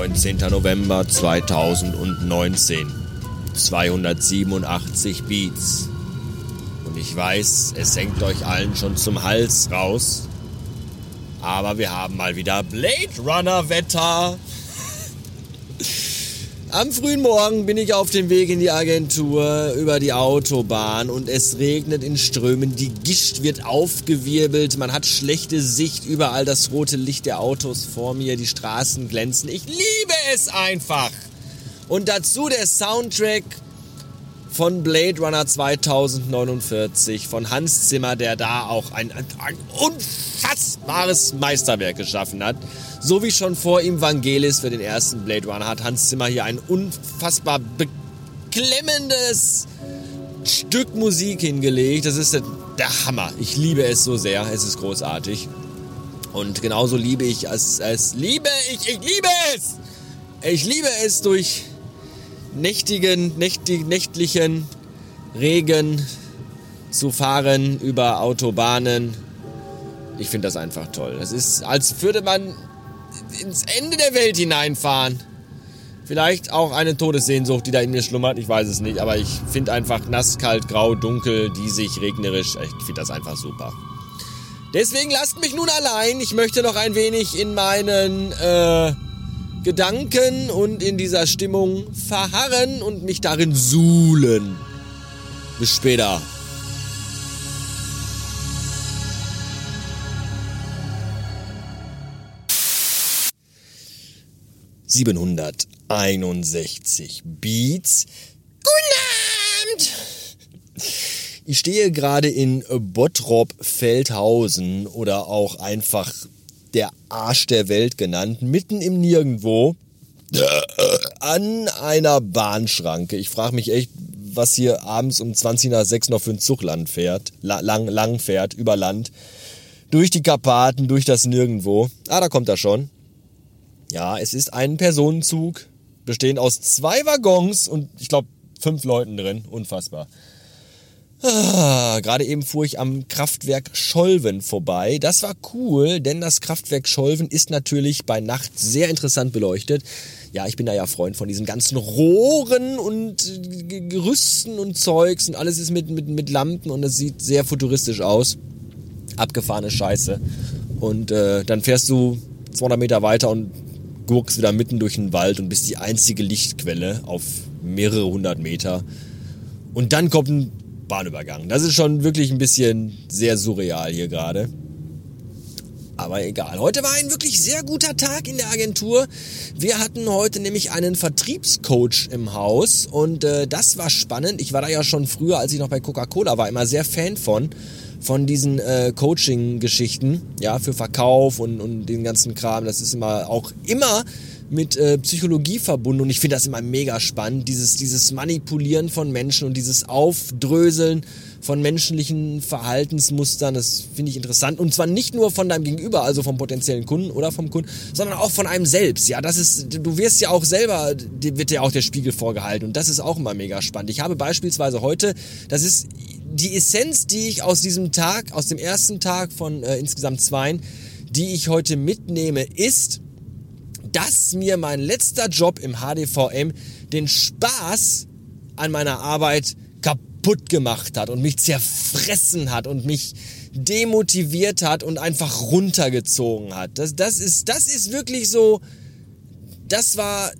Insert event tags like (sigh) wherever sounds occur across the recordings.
13. November 2019. 287 Beats. Und ich weiß, es hängt euch allen schon zum Hals raus. Aber wir haben mal wieder Blade Runner Wetter. (laughs) Am frühen Morgen bin ich auf dem Weg in die Agentur über die Autobahn und es regnet in Strömen. Die Gischt wird aufgewirbelt, man hat schlechte Sicht, überall das rote Licht der Autos vor mir, die Straßen glänzen. Ich liebe es einfach. Und dazu der Soundtrack von Blade Runner 2049 von Hans Zimmer, der da auch ein, ein, unfassbares Meisterwerk geschaffen hat. So wie schon vor ihm Vangelis für den ersten Blade Runner hat Hans Zimmer hier ein unfassbar beklemmendes Stück Musik hingelegt. Das ist der, der Hammer. Ich liebe es so sehr. Es ist großartig. Und genauso liebe ich es, es liebe ich, ich liebe es! Ich liebe es durch nächtigen, nächtig, nächtlichen Regen zu fahren über Autobahnen. Ich finde das einfach toll. Es ist, als würde man ins Ende der Welt hineinfahren. Vielleicht auch eine Todessehnsucht, die da in mir schlummert, ich weiß es nicht, aber ich finde einfach nass, kalt, grau, dunkel, diesig, regnerisch, ich finde das einfach super. Deswegen lasst mich nun allein. Ich möchte noch ein wenig in meinen äh, Gedanken und in dieser Stimmung verharren und mich darin suhlen. Bis später. 761 Beats. Guten Abend! Ich stehe gerade in Bottrop-Feldhausen oder auch einfach der Arsch der Welt genannt, mitten im Nirgendwo an einer Bahnschranke. Ich frage mich echt, was hier abends um 20 nach 6 noch für ein Zugland fährt, lang, lang fährt, über Land, durch die Karpaten, durch das Nirgendwo. Ah, da kommt er schon. Ja, es ist ein Personenzug, bestehend aus zwei Waggons und ich glaube fünf Leuten drin. Unfassbar. Ah, Gerade eben fuhr ich am Kraftwerk Scholven vorbei. Das war cool, denn das Kraftwerk Scholven ist natürlich bei Nacht sehr interessant beleuchtet. Ja, ich bin da ja Freund von diesen ganzen Rohren und Gerüsten und Zeugs und alles ist mit, mit, mit Lampen und es sieht sehr futuristisch aus. Abgefahrene Scheiße. Und äh, dann fährst du 200 Meter weiter und gurkst wieder mitten durch den Wald und bist die einzige Lichtquelle auf mehrere hundert Meter. Und dann kommt ein Bahnübergang. Das ist schon wirklich ein bisschen sehr surreal hier gerade. Aber egal. Heute war ein wirklich sehr guter Tag in der Agentur. Wir hatten heute nämlich einen Vertriebscoach im Haus und äh, das war spannend. Ich war da ja schon früher, als ich noch bei Coca-Cola war, immer sehr Fan von von diesen äh, Coaching-Geschichten, ja, für Verkauf und, und den ganzen Kram. Das ist immer auch immer mit äh, Psychologie verbunden und ich finde das immer mega spannend, dieses, dieses Manipulieren von Menschen und dieses Aufdröseln von menschlichen Verhaltensmustern, das finde ich interessant und zwar nicht nur von deinem Gegenüber, also vom potenziellen Kunden oder vom Kunden, sondern auch von einem selbst. Ja, das ist, du wirst ja auch selber, dir wird ja auch der Spiegel vorgehalten und das ist auch immer mega spannend. Ich habe beispielsweise heute, das ist die Essenz, die ich aus diesem Tag, aus dem ersten Tag von äh, insgesamt zweien, die ich heute mitnehme, ist, dass mir mein letzter Job im HDVM den Spaß an meiner Arbeit kaputt gemacht hat und mich zerfressen hat und mich demotiviert hat und einfach runtergezogen hat. Das, das, ist, das ist wirklich so, das war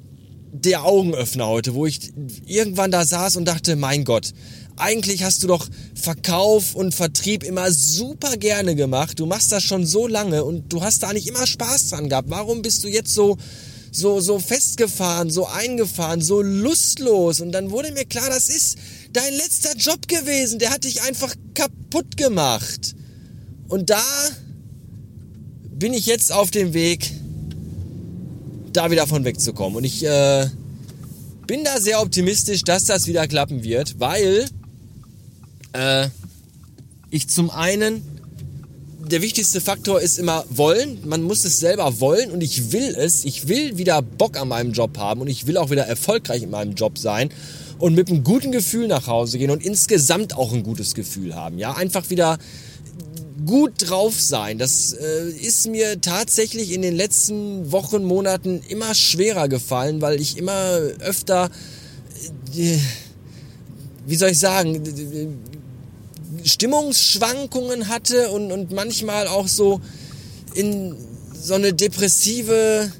der Augenöffner heute, wo ich irgendwann da saß und dachte, mein Gott, eigentlich hast du doch Verkauf und Vertrieb immer super gerne gemacht. Du machst das schon so lange und du hast da nicht immer Spaß dran gehabt. Warum bist du jetzt so so so festgefahren, so eingefahren, so lustlos und dann wurde mir klar, das ist dein letzter Job gewesen, der hat dich einfach kaputt gemacht. Und da bin ich jetzt auf dem Weg da wieder von wegzukommen und ich äh, bin da sehr optimistisch, dass das wieder klappen wird, weil äh, ich zum einen, der wichtigste Faktor ist immer wollen. Man muss es selber wollen und ich will es. Ich will wieder Bock an meinem Job haben und ich will auch wieder erfolgreich in meinem Job sein und mit einem guten Gefühl nach Hause gehen und insgesamt auch ein gutes Gefühl haben. Ja, einfach wieder gut drauf sein. Das äh, ist mir tatsächlich in den letzten Wochen, Monaten immer schwerer gefallen, weil ich immer öfter, äh, wie soll ich sagen, Stimmungsschwankungen hatte und, und manchmal auch so in so eine depressive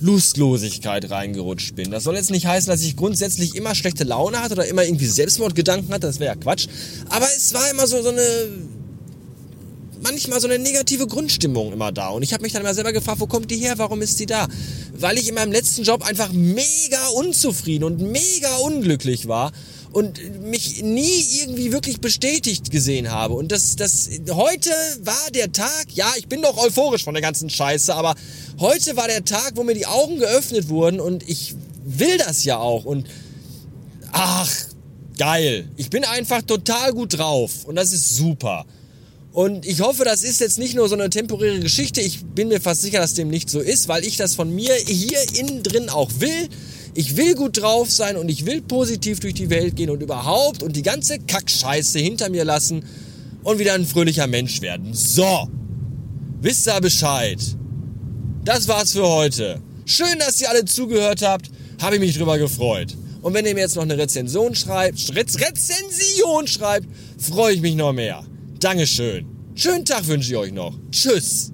Lustlosigkeit reingerutscht bin. Das soll jetzt nicht heißen, dass ich grundsätzlich immer schlechte Laune hatte oder immer irgendwie Selbstmordgedanken hatte, das wäre ja Quatsch. Aber es war immer so, so eine manchmal so eine negative Grundstimmung immer da. Und ich habe mich dann immer selber gefragt, wo kommt die her, warum ist die da? Weil ich in meinem letzten Job einfach mega unzufrieden und mega unglücklich war und mich nie irgendwie wirklich bestätigt gesehen habe. Und das, das, heute war der Tag, ja, ich bin doch euphorisch von der ganzen Scheiße, aber heute war der Tag, wo mir die Augen geöffnet wurden und ich will das ja auch und ach, geil. Ich bin einfach total gut drauf und das ist super. Und ich hoffe, das ist jetzt nicht nur so eine temporäre Geschichte. Ich bin mir fast sicher, dass dem nicht so ist, weil ich das von mir hier innen drin auch will. Ich will gut drauf sein und ich will positiv durch die Welt gehen und überhaupt und die ganze Kackscheiße hinter mir lassen und wieder ein fröhlicher Mensch werden. So, wisst ihr Bescheid. Das war's für heute. Schön, dass ihr alle zugehört habt. Habe ich mich drüber gefreut. Und wenn ihr mir jetzt noch eine Rezension schreibt, Rezension schreibt, freue ich mich noch mehr. Dankeschön. Schönen Tag wünsche ich euch noch. Tschüss.